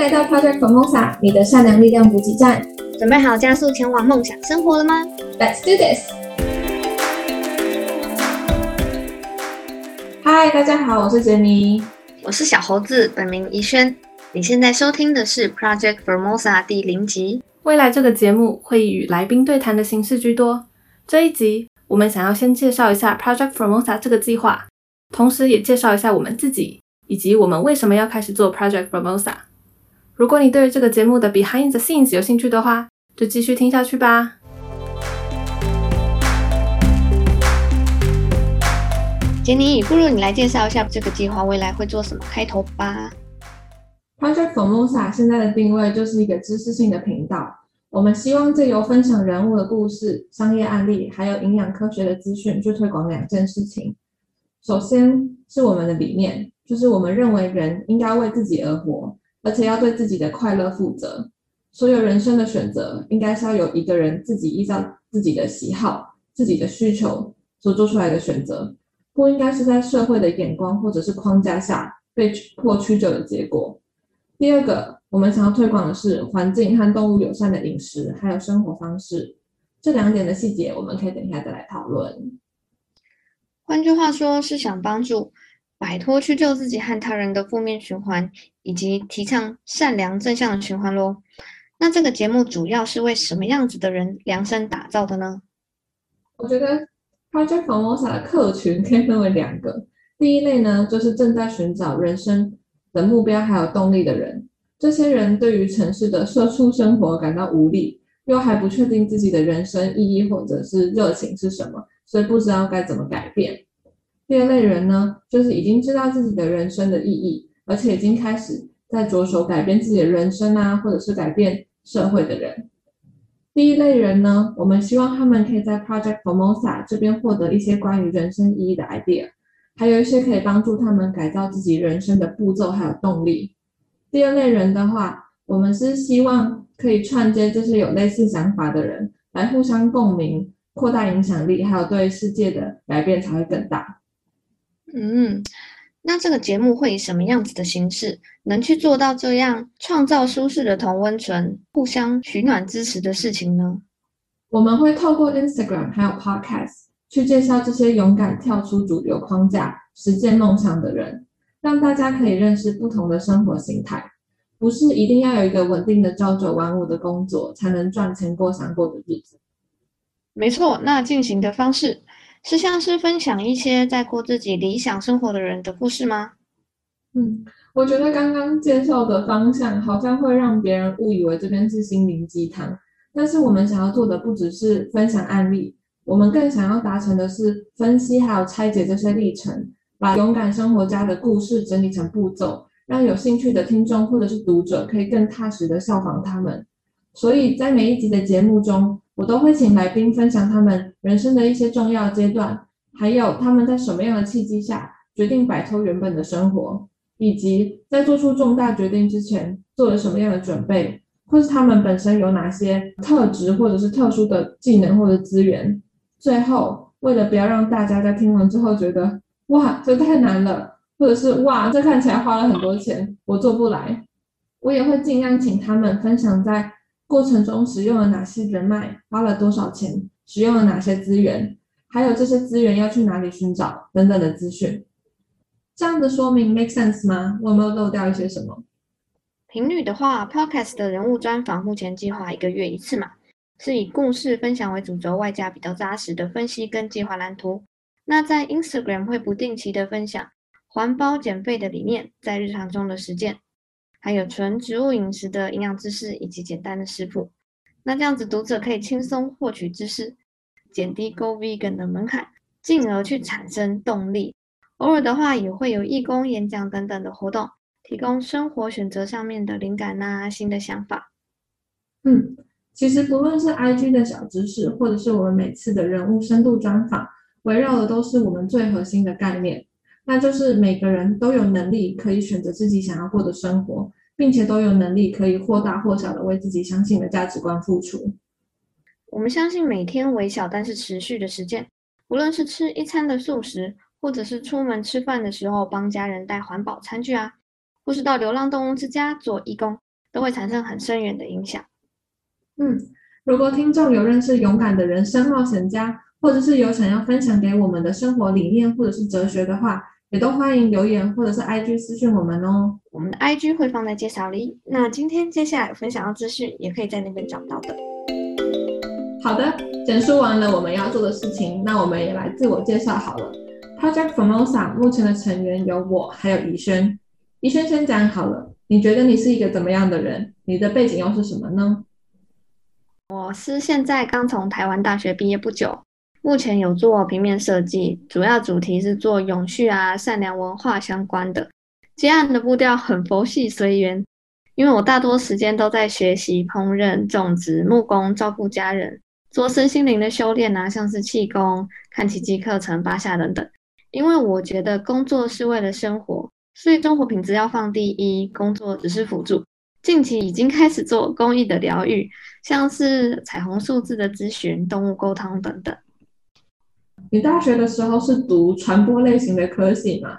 来到 Project Formosa，你的善良力量补给站。准备好加速前往梦想生活了吗？Let's do this！嗨，大家好，我是杰尼，我是小猴子，本名怡轩。你现在收听的是 Project Formosa 第零集。未来这个节目会以与来宾对谈的形式居多。这一集，我们想要先介绍一下 Project Formosa 这个计划，同时也介绍一下我们自己。以及我们为什么要开始做 Project Formosa？如果你对于这个节目的 Behind the Scenes 有兴趣的话，就继续听下去吧。杰尼，不如你来介绍一下这个计划未来会做什么开头吧。Project Formosa 现在的定位就是一个知识性的频道，我们希望借由分享人物的故事、商业案例，还有营养科学的资讯，去推广两件事情。首先是我们的理念。就是我们认为人应该为自己而活，而且要对自己的快乐负责。所有人生的选择，应该是要有一个人自己依照自己的喜好、自己的需求所做出来的选择，不应该是在社会的眼光或者是框架下被迫屈就的结果。第二个，我们想要推广的是环境和动物友善的饮食，还有生活方式。这两点的细节，我们可以等一下再来讨论。换句话说，是想帮助。摆脱去救自己和他人的负面循环，以及提倡善良正向的循环咯。那这个节目主要是为什么样子的人量身打造的呢？我觉得 Project Formosa 的客群可以分为两个。第一类呢，就是正在寻找人生的目标还有动力的人。这些人对于城市的社畜生活感到无力，又还不确定自己的人生意义或者是热情是什么，所以不知道该怎么改变。第二类人呢，就是已经知道自己的人生的意义，而且已经开始在着手改变自己的人生啊，或者是改变社会的人。第一类人呢，我们希望他们可以在 Project Formosa 这边获得一些关于人生意义的 idea，还有一些可以帮助他们改造自己人生的步骤还有动力。第二类人的话，我们是希望可以串接这些有类似想法的人，来互相共鸣，扩大影响力，还有对世界的改变才会更大。嗯，那这个节目会以什么样子的形式，能去做到这样创造舒适的同温层，互相取暖支持的事情呢？我们会透过 Instagram 还有 Podcast 去介绍这些勇敢跳出主流框架、实践梦想的人，让大家可以认识不同的生活形态，不是一定要有一个稳定的朝九晚五的工作才能赚钱过想过的日子。没错，那进行的方式。是像是分享一些在过自己理想生活的人的故事吗？嗯，我觉得刚刚介绍的方向好像会让别人误以为这边是心灵鸡汤，但是我们想要做的不只是分享案例，我们更想要达成的是分析还有拆解这些历程，把勇敢生活家的故事整理成步骤，让有兴趣的听众或者是读者可以更踏实的效仿他们。所以在每一集的节目中。我都会请来宾分享他们人生的一些重要阶段，还有他们在什么样的契机下决定摆脱原本的生活，以及在做出重大决定之前做了什么样的准备，或是他们本身有哪些特质或者是特殊的技能或者资源。最后，为了不要让大家在听完之后觉得哇这太难了，或者是哇这看起来花了很多钱，我做不来，我也会尽量请他们分享在。过程中使用了哪些人脉，花了多少钱，使用了哪些资源，还有这些资源要去哪里寻找等等的资讯，这样的说明 make sense 吗？我有没有漏掉一些什么？频率的话，podcast 的人物专访目前计划一个月一次嘛，是以故事分享为主轴，外加比较扎实的分析跟计划蓝图。那在 Instagram 会不定期的分享环保减肥的理念，在日常中的实践。还有纯植物饮食的营养知识以及简单的食谱，那这样子读者可以轻松获取知识，减低 Go Vegan 的门槛，进而去产生动力。偶尔的话也会有义工演讲等等的活动，提供生活选择上面的灵感呐，新的想法。嗯，其实不论是 IG 的小知识，或者是我们每次的人物深度专访，围绕的都是我们最核心的概念。那就是每个人都有能力可以选择自己想要过的生活，并且都有能力可以或大或小的为自己相信的价值观付出。我们相信每天微小但是持续的实践，无论是吃一餐的素食，或者是出门吃饭的时候帮家人带环保餐具啊，或是到流浪动物之家做义工，都会产生很深远的影响。嗯，如果听众有认识勇敢的人生冒险家，或者是有想要分享给我们的生活理念或者是哲学的话，也都欢迎留言或者是 IG 私讯我们哦。我们的 IG 会放在介绍里。那今天接下来分享的资讯，也可以在那边找到的。好的，简述完了我们要做的事情，那我们也来自我介绍好了。Project Formosa 目前的成员有我，还有怡轩。怡轩先讲好了，你觉得你是一个怎么样的人？你的背景又是什么呢？我是现在刚从台湾大学毕业不久。目前有做平面设计，主要主题是做永续啊、善良文化相关的。接案的步调很佛系随缘，因为我大多时间都在学习烹饪、种植、木工、照顾家人、做身心灵的修炼啊，像是气功、看奇迹课程、八下等等。因为我觉得工作是为了生活，所以生活品质要放第一，工作只是辅助。近期已经开始做公益的疗愈，像是彩虹数字的咨询、动物沟通等等。你大学的时候是读传播类型的科系吗？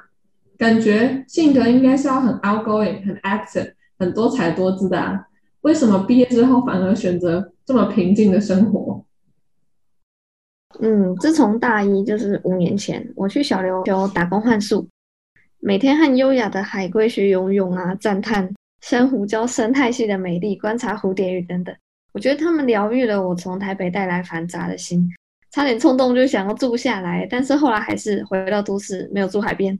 感觉性格应该是要很 outgoing、很 active、很多才多姿的啊。为什么毕业之后反而选择这么平静的生活？嗯，自从大一就是五年前，我去小琉球打工换宿，每天和优雅的海龟学游泳啊，赞叹珊瑚礁生态系的美丽，观察蝴蝶鱼等等。我觉得他们疗愈了我从台北带来繁杂的心。差点冲动就想要住下来，但是后来还是回到都市，没有住海边。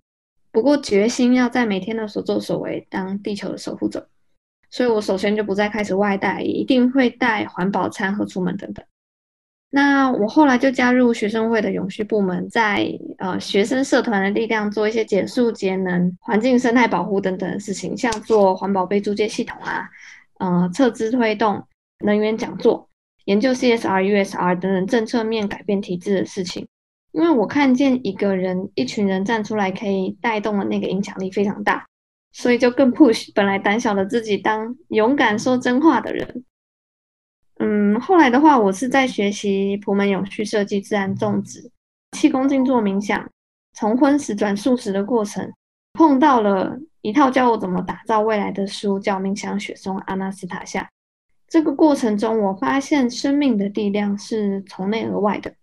不过决心要在每天的所作所为当地球的守护者，所以我首先就不再开始外带，一定会带环保餐盒出门等等。那我后来就加入学生会的永续部门，在呃学生社团的力量做一些减速节能、环境生态保护等等的事情，像做环保杯租借系统啊，呃撤资推动能源讲座。研究 CSR、USR 等等政策面改变体制的事情，因为我看见一个人、一群人站出来，可以带动的那个影响力非常大，所以就更 push 本来胆小的自己当勇敢说真话的人。嗯，后来的话，我是在学习普门永续设计、自然种植、气功静坐冥想，从荤食转素食的过程，碰到了一套教我怎么打造未来的书，叫《冥想雪松阿纳斯塔夏》。这个过程中，我发现生命的力量是从内而外的。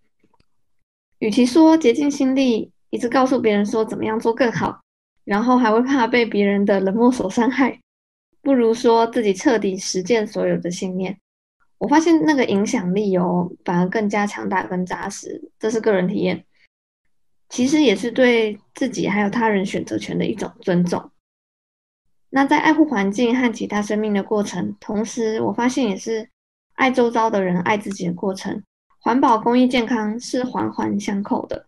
与其说竭尽心力，一直告诉别人说怎么样做更好，然后还会怕被别人的冷漠所伤害，不如说自己彻底实践所有的信念。我发现那个影响力哦，反而更加强大、更扎实。这是个人体验，其实也是对自己还有他人选择权的一种尊重。那在爱护环境和其他生命的过程，同时我发现也是爱周遭的人、爱自己的过程。环保、公益、健康是环环相扣的。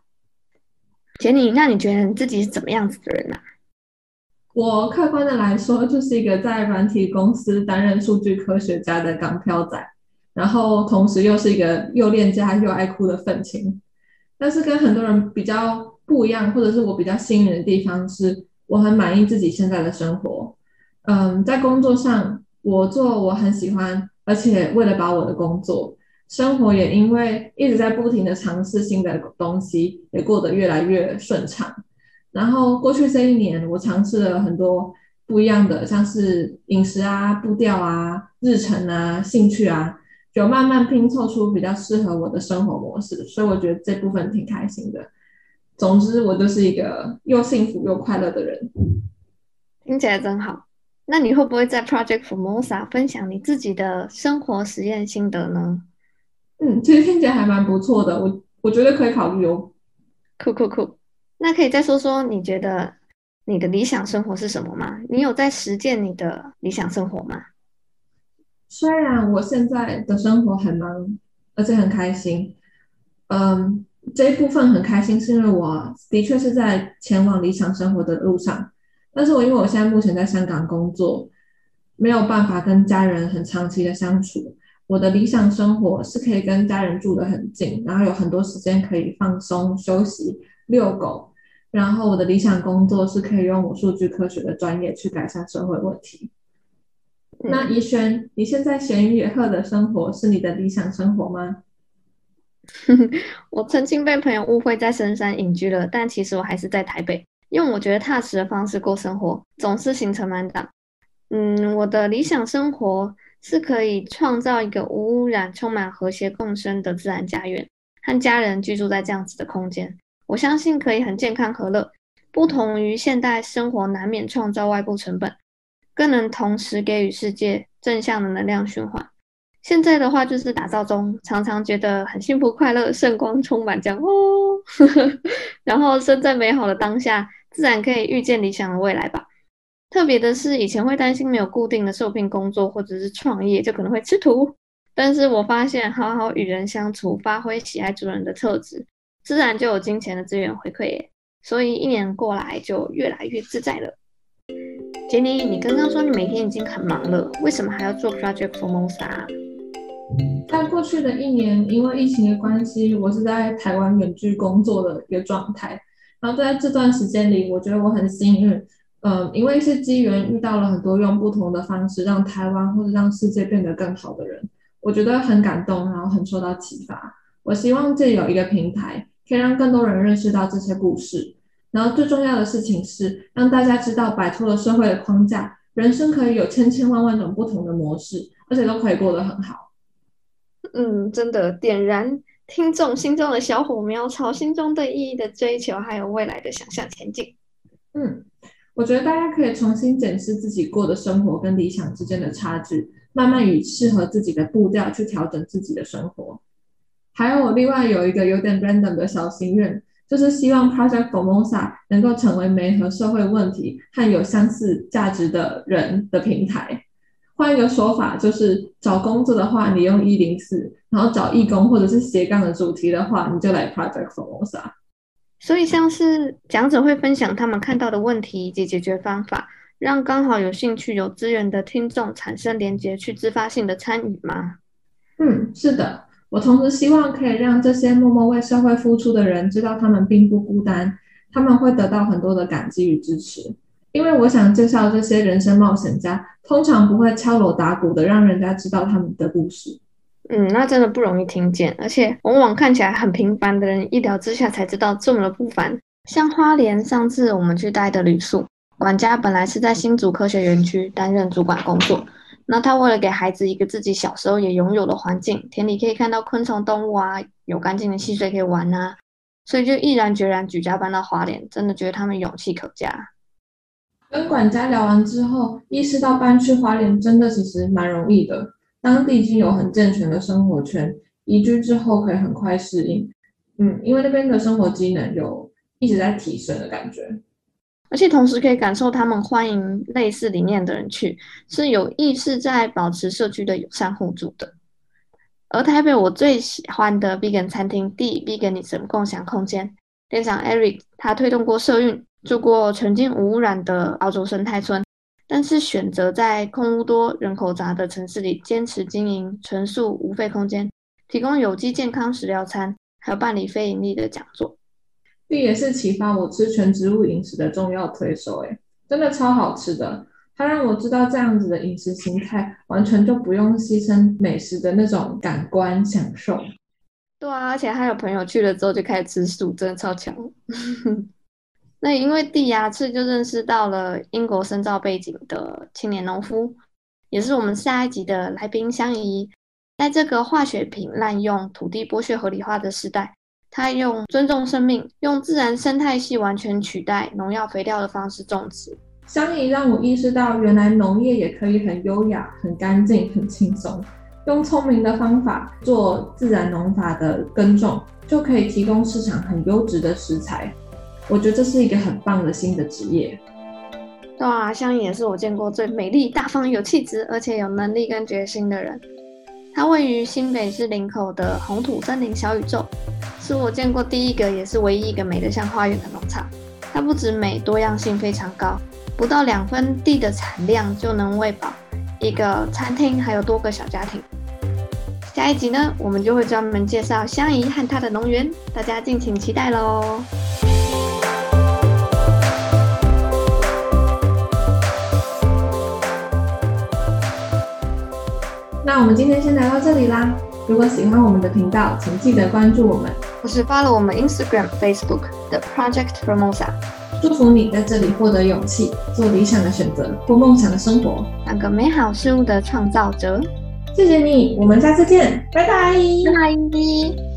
杰尼，那你觉得你自己是怎么样子的人呢？我客观的来说，就是一个在软体公司担任数据科学家的港漂仔，然后同时又是一个又恋家又爱哭的愤青。但是跟很多人比较不一样，或者是我比较幸运的地方是。我很满意自己现在的生活，嗯，在工作上我做我很喜欢，而且为了把我的工作，生活也因为一直在不停的尝试新的东西，也过得越来越顺畅。然后过去这一年，我尝试了很多不一样的，像是饮食啊、步调啊、日程啊、兴趣啊，就慢慢拼凑出比较适合我的生活模式。所以我觉得这部分挺开心的。总之，我就是一个又幸福又快乐的人。听起来真好。那你会不会在 Project Formosa 分享你自己的生活实验心得呢？嗯，其实听起来还蛮不错的。我我觉得可以考虑哦。酷酷酷！那可以再说说你觉得你的理想生活是什么吗？你有在实践你的理想生活吗？虽然我现在的生活很忙，而且很开心，嗯。这一部分很开心，是因为我的确是在前往理想生活的路上。但是我因为我现在目前在香港工作，没有办法跟家人很长期的相处。我的理想生活是可以跟家人住得很近，然后有很多时间可以放松休息、遛狗。然后我的理想工作是可以用我数据科学的专业去改善社会问题。那怡璇，你现在闲云野鹤的生活是你的理想生活吗？我曾经被朋友误会在深山隐居了，但其实我还是在台北，用我觉得踏实的方式过生活，总是行程满档。嗯，我的理想生活是可以创造一个无污染、充满和谐共生的自然家园，和家人居住在这样子的空间。我相信可以很健康和乐，不同于现代生活难免创造外部成本，更能同时给予世界正向的能量循环。现在的话就是打造中，常常觉得很幸福、快乐、圣光充满这样哦，然后身在美好的当下，自然可以遇见理想的未来吧。特别的是，以前会担心没有固定的受聘工作或者是创业，就可能会吃土。但是我发现，好好与人相处，发挥喜爱主人的特质，自然就有金钱的资源回馈耶。所以一年过来，就越来越自在了。杰尼，你刚刚说你每天已经很忙了，为什么还要做 Project Formosa？在过去的一年，因为疫情的关系，我是在台湾远距工作的一个状态。然后在这段时间里，我觉得我很幸运，嗯，因为是机缘遇到了很多用不同的方式让台湾或者让世界变得更好的人，我觉得很感动，然后很受到启发。我希望这有一个平台，可以让更多人认识到这些故事。然后最重要的事情是，让大家知道摆脱了社会的框架，人生可以有千千万万种不同的模式，而且都可以过得很好。嗯，真的点燃听众心中的小火苗，朝心中对意义的追求，还有未来的想象前进。嗯，我觉得大家可以重新检视自己过的生活跟理想之间的差距，慢慢以适合自己的步调去调整自己的生活。还有，我另外有一个有点 random 的小心愿，就是希望 Project Formosa 能够成为媒和社会问题和有相似价值的人的平台。换一个说法，就是找工作的话，你用一零四；然后找义工或者是斜杠的主题的话，你就来 Project Formosa。所以，像是讲者会分享他们看到的问题以及解决方法，让刚好有兴趣、有资源的听众产生连接，去自发性的参与吗？嗯，是的。我同时希望可以让这些默默为社会付出的人知道，他们并不孤单，他们会得到很多的感激与支持。因为我想介绍这些人生冒险家，通常不会敲锣打鼓的让人家知道他们的故事。嗯，那真的不容易听见，而且往往看起来很平凡的人，一聊之下才知道这么的不凡。像花莲上次我们去待的旅宿，管家本来是在新竹科学园区担任主管工作，那他为了给孩子一个自己小时候也拥有的环境，田里可以看到昆虫动物啊，有干净的溪水可以玩啊，所以就毅然决然举家搬到花莲，真的觉得他们勇气可嘉。跟管家聊完之后，意识到搬去花莲真的其实蛮容易的。当地已经有很健全的生活圈，移居之后可以很快适应。嗯，因为那边的生活机能有一直在提升的感觉，而且同时可以感受他们欢迎类似理念的人去，是有意识在保持社区的友善互助的。而台北我最喜欢的 Vegan 餐厅 D Veganism 共享空间店长 Eric，他推动过社运。住过纯净无污染的澳洲生态村，但是选择在空屋多、人口杂的城市里坚持经营纯素无废空间，提供有机健康食料餐，还有办理非盈利的讲座。这也是启发我吃全植物饮食的重要推手。诶真的超好吃的。它让我知道这样子的饮食形态，完全就不用牺牲美食的那种感官享受。对啊，而且还有朋友去了之后就开始吃素，真的超强。那因为第牙次就认识到了英国深造背景的青年农夫，也是我们下一集的来宾相宜。在这个化学品滥用、土地剥削合理化的时代，他用尊重生命、用自然生态系完全取代农药肥料的方式种植。相宜让我意识到，原来农业也可以很优雅、很干净、很轻松，用聪明的方法做自然农法的耕种，就可以提供市场很优质的食材。我觉得这是一个很棒的新的职业。对啊，香也是我见过最美丽、大方、有气质，而且有能力跟决心的人。它位于新北市林口的红土森林小宇宙，是我见过第一个也是唯一一个美得像花园的农场。它不止美，多样性非常高，不到两分地的产量就能喂饱一个餐厅，还有多个小家庭。下一集呢，我们就会专门介绍香姨和她的农园，大家敬请期待喽。那我们今天先聊到这里啦。如果喜欢我们的频道，请记得关注我们，或是发了我们 Instagram、Facebook 的 Project Formosa。祝福你在这里获得勇气，做理想的选择过梦想的生活，当个美好事物的创造者。谢谢你，我们下次见，拜拜。拜拜。